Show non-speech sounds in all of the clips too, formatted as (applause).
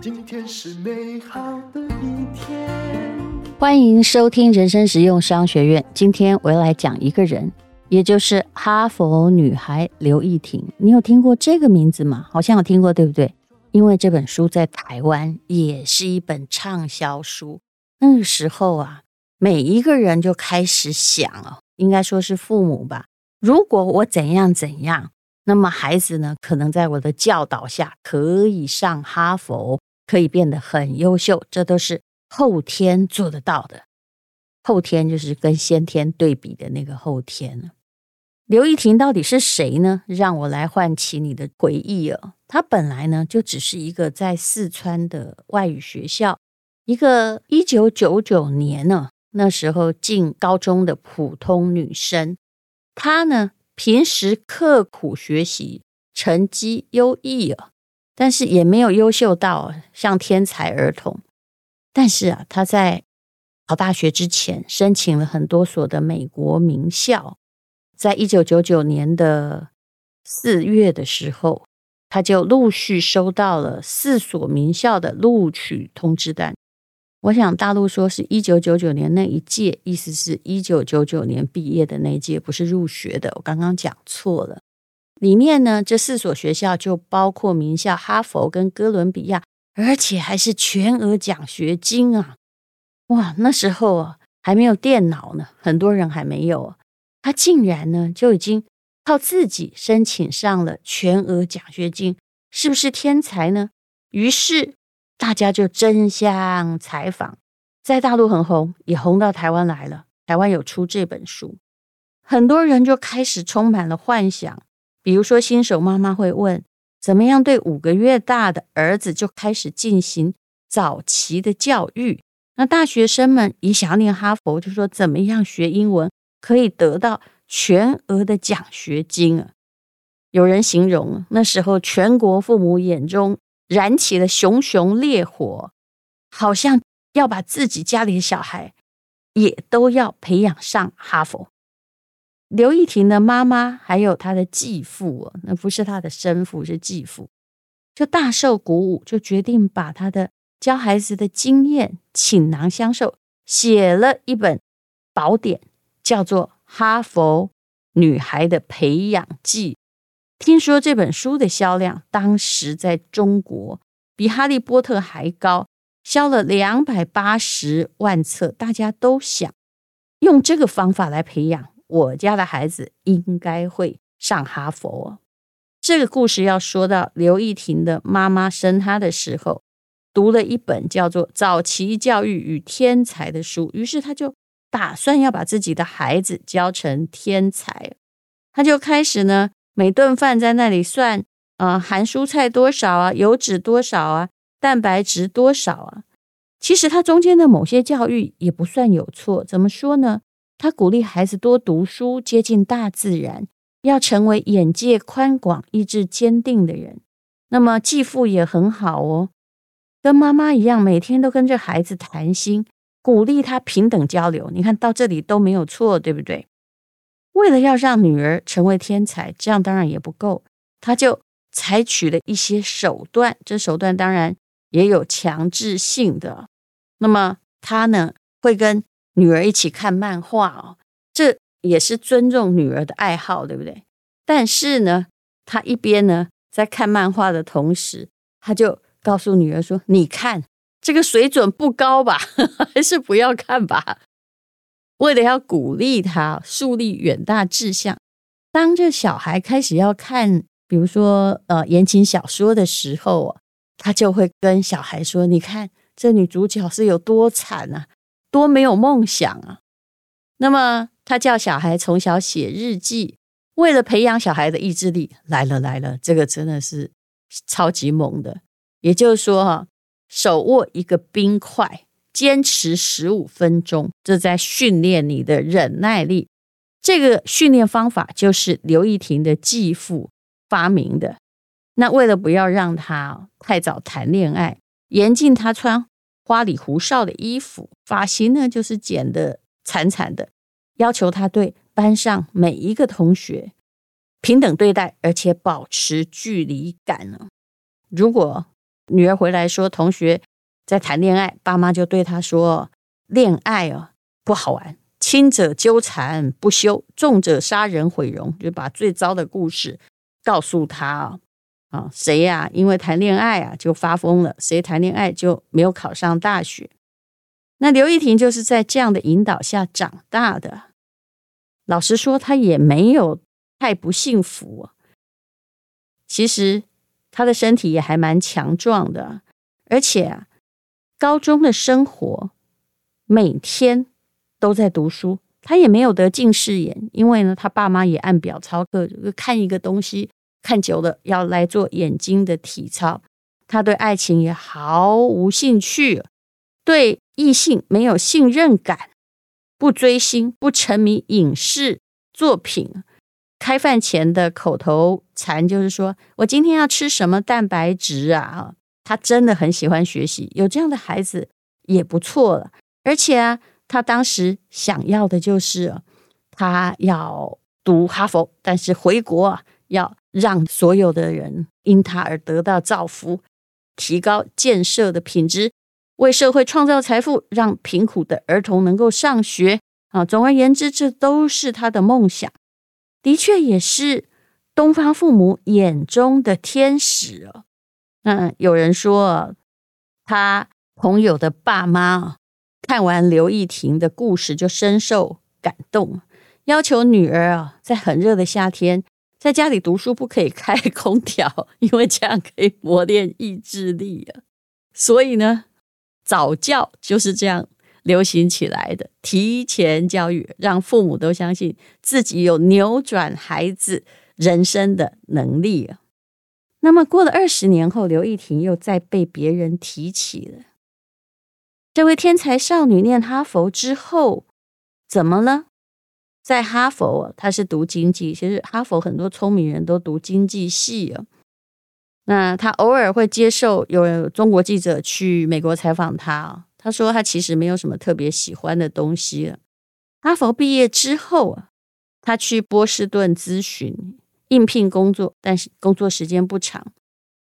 今天是美好的一天。欢迎收听人生实用商学院。今天我要来讲一个人，也就是哈佛女孩刘亦婷。你有听过这个名字吗？好像有听过，对不对？因为这本书在台湾也是一本畅销书。那个时候啊，每一个人就开始想哦，应该说是父母吧。如果我怎样怎样，那么孩子呢，可能在我的教导下可以上哈佛。可以变得很优秀，这都是后天做得到的。后天就是跟先天对比的那个后天。刘奕婷到底是谁呢？让我来唤起你的回忆哦。她本来呢就只是一个在四川的外语学校，一个一九九九年呢那时候进高中的普通女生。她呢平时刻苦学习，成绩优异啊。但是也没有优秀到像天才儿童。但是啊，他在考大学之前申请了很多所的美国名校。在一九九九年的四月的时候，他就陆续收到了四所名校的录取通知单。我想大陆说是一九九九年那一届，意思是一九九九年毕业的那一届，不是入学的。我刚刚讲错了。里面呢，这四所学校就包括名校哈佛跟哥伦比亚，而且还是全额奖学金啊！哇，那时候啊还没有电脑呢，很多人还没有。他竟然呢就已经靠自己申请上了全额奖学金，是不是天才呢？于是大家就争相采访，在大陆很红，也红到台湾来了。台湾有出这本书，很多人就开始充满了幻想。比如说，新手妈妈会问：怎么样对五个月大的儿子就开始进行早期的教育？那大学生们也想念哈佛，就说怎么样学英文可以得到全额的奖学金啊？有人形容那时候全国父母眼中燃起了熊熊烈火，好像要把自己家里的小孩也都要培养上哈佛。刘亦婷的妈妈还有她的继父，那不是她的生父，是继父，就大受鼓舞，就决定把她的教孩子的经验倾囊相授，写了一本宝典，叫做《哈佛女孩的培养记》。听说这本书的销量当时在中国比《哈利波特》还高，销了两百八十万册，大家都想用这个方法来培养。我家的孩子应该会上哈佛。这个故事要说到刘亦婷的妈妈生她的时候，读了一本叫做《早期教育与天才》的书，于是她就打算要把自己的孩子教成天才。她就开始呢，每顿饭在那里算啊，含蔬菜多少啊，油脂多少啊，蛋白质多少啊。其实他中间的某些教育也不算有错，怎么说呢？他鼓励孩子多读书，接近大自然，要成为眼界宽广、意志坚定的人。那么继父也很好哦，跟妈妈一样，每天都跟着孩子谈心，鼓励他平等交流。你看到这里都没有错，对不对？为了要让女儿成为天才，这样当然也不够，他就采取了一些手段。这手段当然也有强制性的。那么他呢，会跟女儿一起看漫画哦，这也是尊重女儿的爱好，对不对？但是呢，他一边呢在看漫画的同时，他就告诉女儿说：“你看这个水准不高吧，(laughs) 还是不要看吧。”为了要鼓励他树立远大志向，当这小孩开始要看，比如说呃言情小说的时候啊，他就会跟小孩说：“你看这女主角是有多惨啊！”多没有梦想啊！那么他叫小孩从小写日记，为了培养小孩的意志力，来了来了，这个真的是超级猛的。也就是说，哈，手握一个冰块，坚持十五分钟，这在训练你的忍耐力。这个训练方法就是刘亦婷的继父发明的。那为了不要让他太早谈恋爱，严禁他穿。花里胡哨的衣服，发型呢就是剪得惨惨的，要求他对班上每一个同学平等对待，而且保持距离感呢。如果女儿回来说同学在谈恋爱，爸妈就对他说：“恋爱哦不好玩，轻者纠缠不休，重者杀人毁容。”就把最糟的故事告诉他啊啊，谁呀？因为谈恋爱啊就发疯了，谁谈恋爱就没有考上大学。那刘亦婷就是在这样的引导下长大的。老实说，她也没有太不幸福。其实她的身体也还蛮强壮的，而且，高中的生活每天都在读书。他也没有得近视眼，因为呢，他爸妈也按表操课，看一个东西看久了要来做眼睛的体操。他对爱情也毫无兴趣，对。异性没有信任感，不追星，不沉迷影视作品。开饭前的口头禅就是说：“我今天要吃什么蛋白质啊？”他真的很喜欢学习，有这样的孩子也不错了。而且啊，他当时想要的就是他要读哈佛，但是回国啊，要让所有的人因他而得到造福，提高建设的品质。为社会创造财富，让贫苦的儿童能够上学啊！总而言之，这都是他的梦想，的确也是东方父母眼中的天使哦。嗯，有人说，他朋友的爸妈看完刘亦婷的故事就深受感动，要求女儿啊，在很热的夏天在家里读书不可以开 (laughs) 空调，因为这样可以磨练意志力啊。所以呢。早教就是这样流行起来的，提前教育，让父母都相信自己有扭转孩子人生的能力啊。那么过了二十年后，刘亦婷又再被别人提起了。这位天才少女念哈佛之后，怎么了？在哈佛，她是读经济，其实哈佛很多聪明人都读经济系啊。那她偶尔会接受有中国记者去美国采访他，他说她其实没有什么特别喜欢的东西了。哈佛毕业之后啊，她去波士顿咨询应聘工作，但是工作时间不长。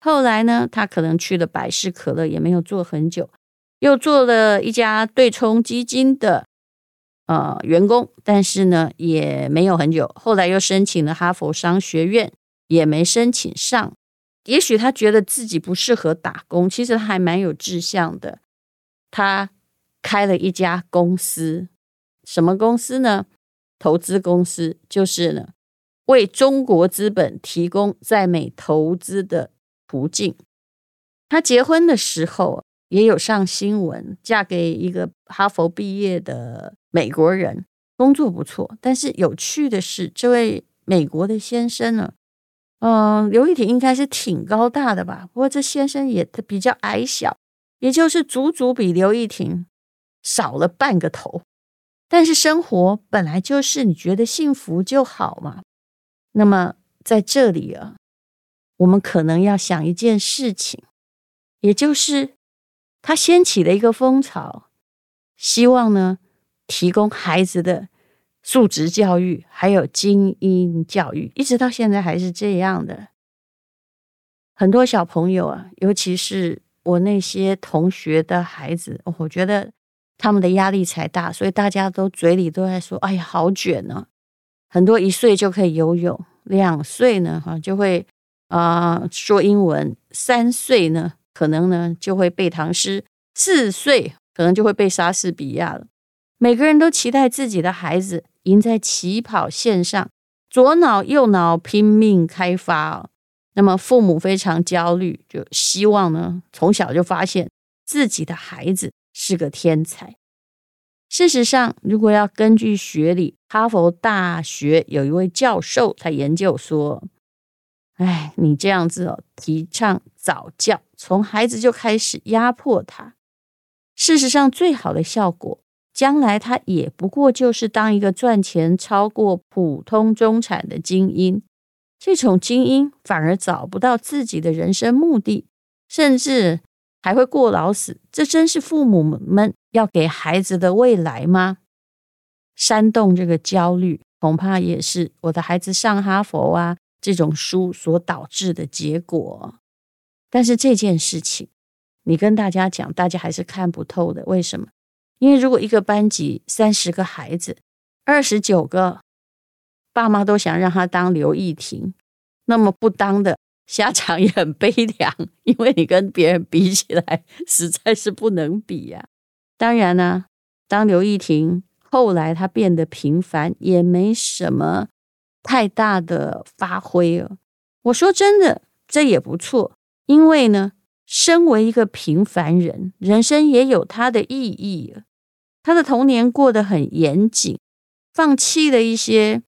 后来呢，他可能去了百事可乐，也没有做很久，又做了一家对冲基金的呃员工，但是呢也没有很久。后来又申请了哈佛商学院，也没申请上。也许他觉得自己不适合打工，其实他还蛮有志向的。他开了一家公司，什么公司呢？投资公司，就是呢，为中国资本提供在美投资的途径。他结婚的时候也有上新闻，嫁给一个哈佛毕业的美国人，工作不错。但是有趣的是，这位美国的先生呢，嗯，刘义婷应该是挺高大的吧？不过这先生也他比较矮小，也就是足足比刘义婷少了半个头。但是生活本来就是你觉得幸福就好嘛。那么在这里啊，我们可能要想一件事情，也就是他掀起了一个风潮，希望呢提供孩子的。素质教育还有精英教育，一直到现在还是这样的。很多小朋友啊，尤其是我那些同学的孩子，我觉得他们的压力才大，所以大家都嘴里都在说：“哎呀，好卷呢！”很多一岁就可以游泳，两岁呢哈就会啊、说英文，三岁呢可能呢就会背唐诗，四岁可能就会背莎士比亚了。每个人都期待自己的孩子。赢在起跑线上，左脑右脑拼命开发，那么父母非常焦虑，就希望呢从小就发现自己的孩子是个天才。事实上，如果要根据学理，哈佛大学有一位教授，他研究说：“哎，你这样子哦，提倡早教，从孩子就开始压迫他，事实上最好的效果。”将来他也不过就是当一个赚钱超过普通中产的精英，这种精英反而找不到自己的人生目的，甚至还会过劳死。这真是父母们要给孩子的未来吗？煽动这个焦虑，恐怕也是我的孩子上哈佛啊，这种书所导致的结果。但是这件事情，你跟大家讲，大家还是看不透的。为什么？因为如果一个班级三十个孩子，二十九个爸妈都想让他当刘亦婷，那么不当的 (laughs) 下场也很悲凉，因为你跟别人比起来，实在是不能比呀、当然呢、当刘亦婷后来她变得平凡，也没什么太大的发挥了。我说真的，这也不错。因为呢，身为一个平凡人，人生也有它的意义。他的童年过得很严谨，放弃了一些，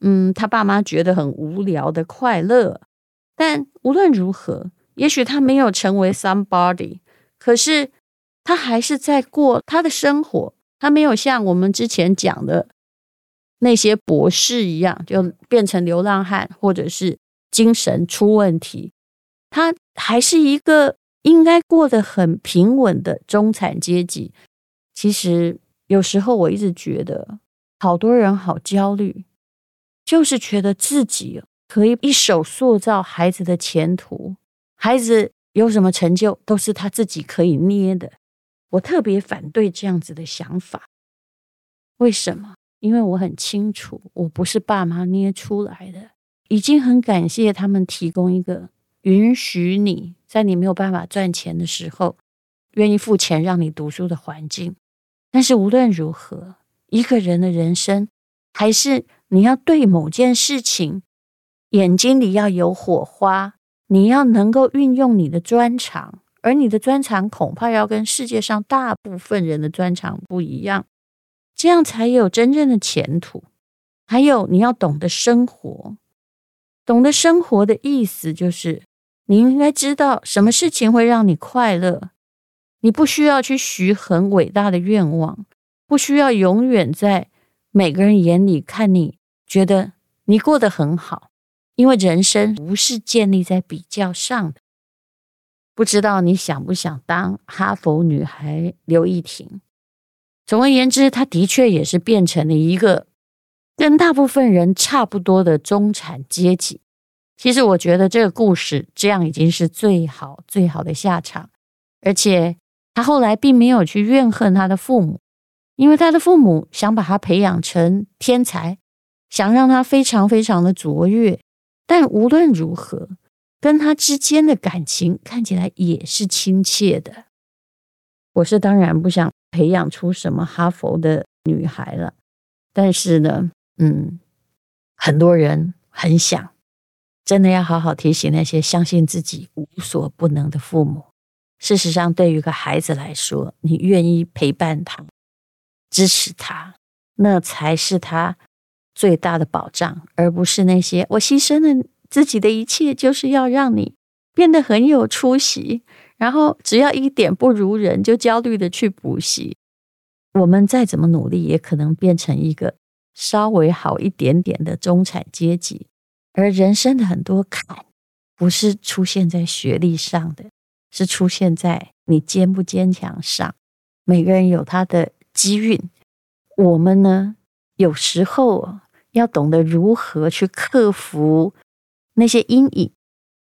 嗯，他爸妈觉得很无聊的快乐。但无论如何，也许他没有成为 somebody，可是他还是在过他的生活。他没有像我们之前讲的那些博士一样，就变成流浪汉，或者是精神出问题。他还是一个应该过得很平稳的中产阶级。其实有时候我一直觉得，好多人好焦虑，就是觉得自己可以一手塑造孩子的前途，孩子有什么成就都是他自己可以捏的。我特别反对这样子的想法。为什么？因为我很清楚，我不是爸妈捏出来的，已经很感谢他们提供一个。允许你在你没有办法赚钱的时候，愿意付钱让你读书的环境。但是无论如何，一个人的人生，还是你要对某件事情眼睛里要有火花，你要能够运用你的专长，而你的专长恐怕要跟世界上大部分人的专长不一样，这样才有真正的前途。还有，你要懂得生活，懂得生活的意思就是。你应该知道什么事情会让你快乐。你不需要去许很伟大的愿望，不需要永远在每个人眼里看你觉得你过得很好，因为人生不是建立在比较上的。不知道你想不想当哈佛女孩刘亦婷？总而言之，她的确也是变成了一个跟大部分人差不多的中产阶级。其实我觉得这个故事这样已经是最好最好的下场，而且他后来并没有去怨恨他的父母，因为他的父母想把他培养成天才，想让他非常非常的卓越。但无论如何，跟他之间的感情看起来也是亲切的。我是当然不想培养出什么哈佛的女孩了，但是呢，嗯，很多人很想。真的要好好提醒那些相信自己无所不能的父母。事实上，对于一个孩子来说，你愿意陪伴他、支持他，那才是他最大的保障，而不是那些我牺牲了自己的一切，就是要让你变得很有出息，然后只要一点不如人就焦虑的去补习。我们再怎么努力，也可能变成一个稍微好一点点的中产阶级。而人生的很多坎，不是出现在学历上的，是出现在你坚不坚强上。每个人有他的机运，我们呢，有时候要懂得如何去克服那些阴影，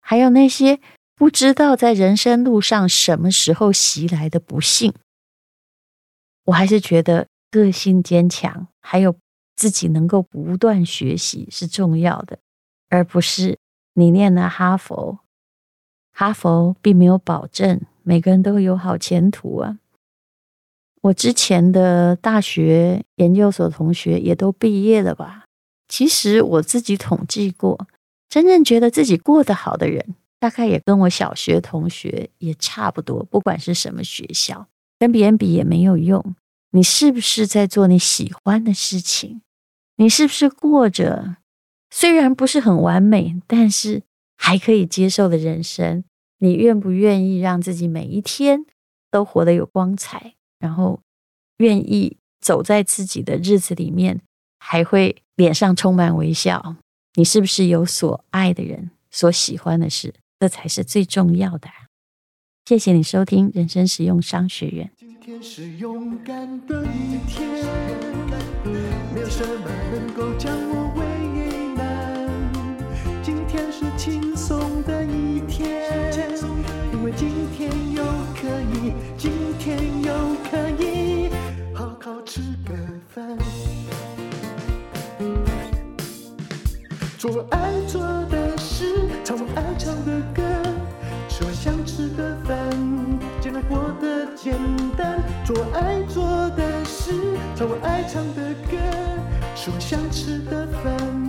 还有那些不知道在人生路上什么时候袭来的不幸。我还是觉得个性坚强，还有自己能够不断学习是重要的。而不是你念了哈佛，哈佛并没有保证每个人都有好前途啊。我之前的大学研究所同学也都毕业了吧？其实我自己统计过，真正觉得自己过得好的人，大概也跟我小学同学也差不多。不管是什么学校，跟别人比也没有用。你是不是在做你喜欢的事情？你是不是过着？虽然不是很完美，但是还可以接受的人生，你愿不愿意让自己每一天都活得有光彩？然后愿意走在自己的日子里面，还会脸上充满微笑？你是不是有所爱的人，所喜欢的事？这才是最重要的。谢谢你收听人生实用商学院。今天是勇敢的一天，没有什么能够将我为。今天是晴做我爱做的事，唱我爱唱的歌，吃我想吃的饭，简单过得简单。做我爱做的事，唱我爱唱的歌，吃我想吃的饭，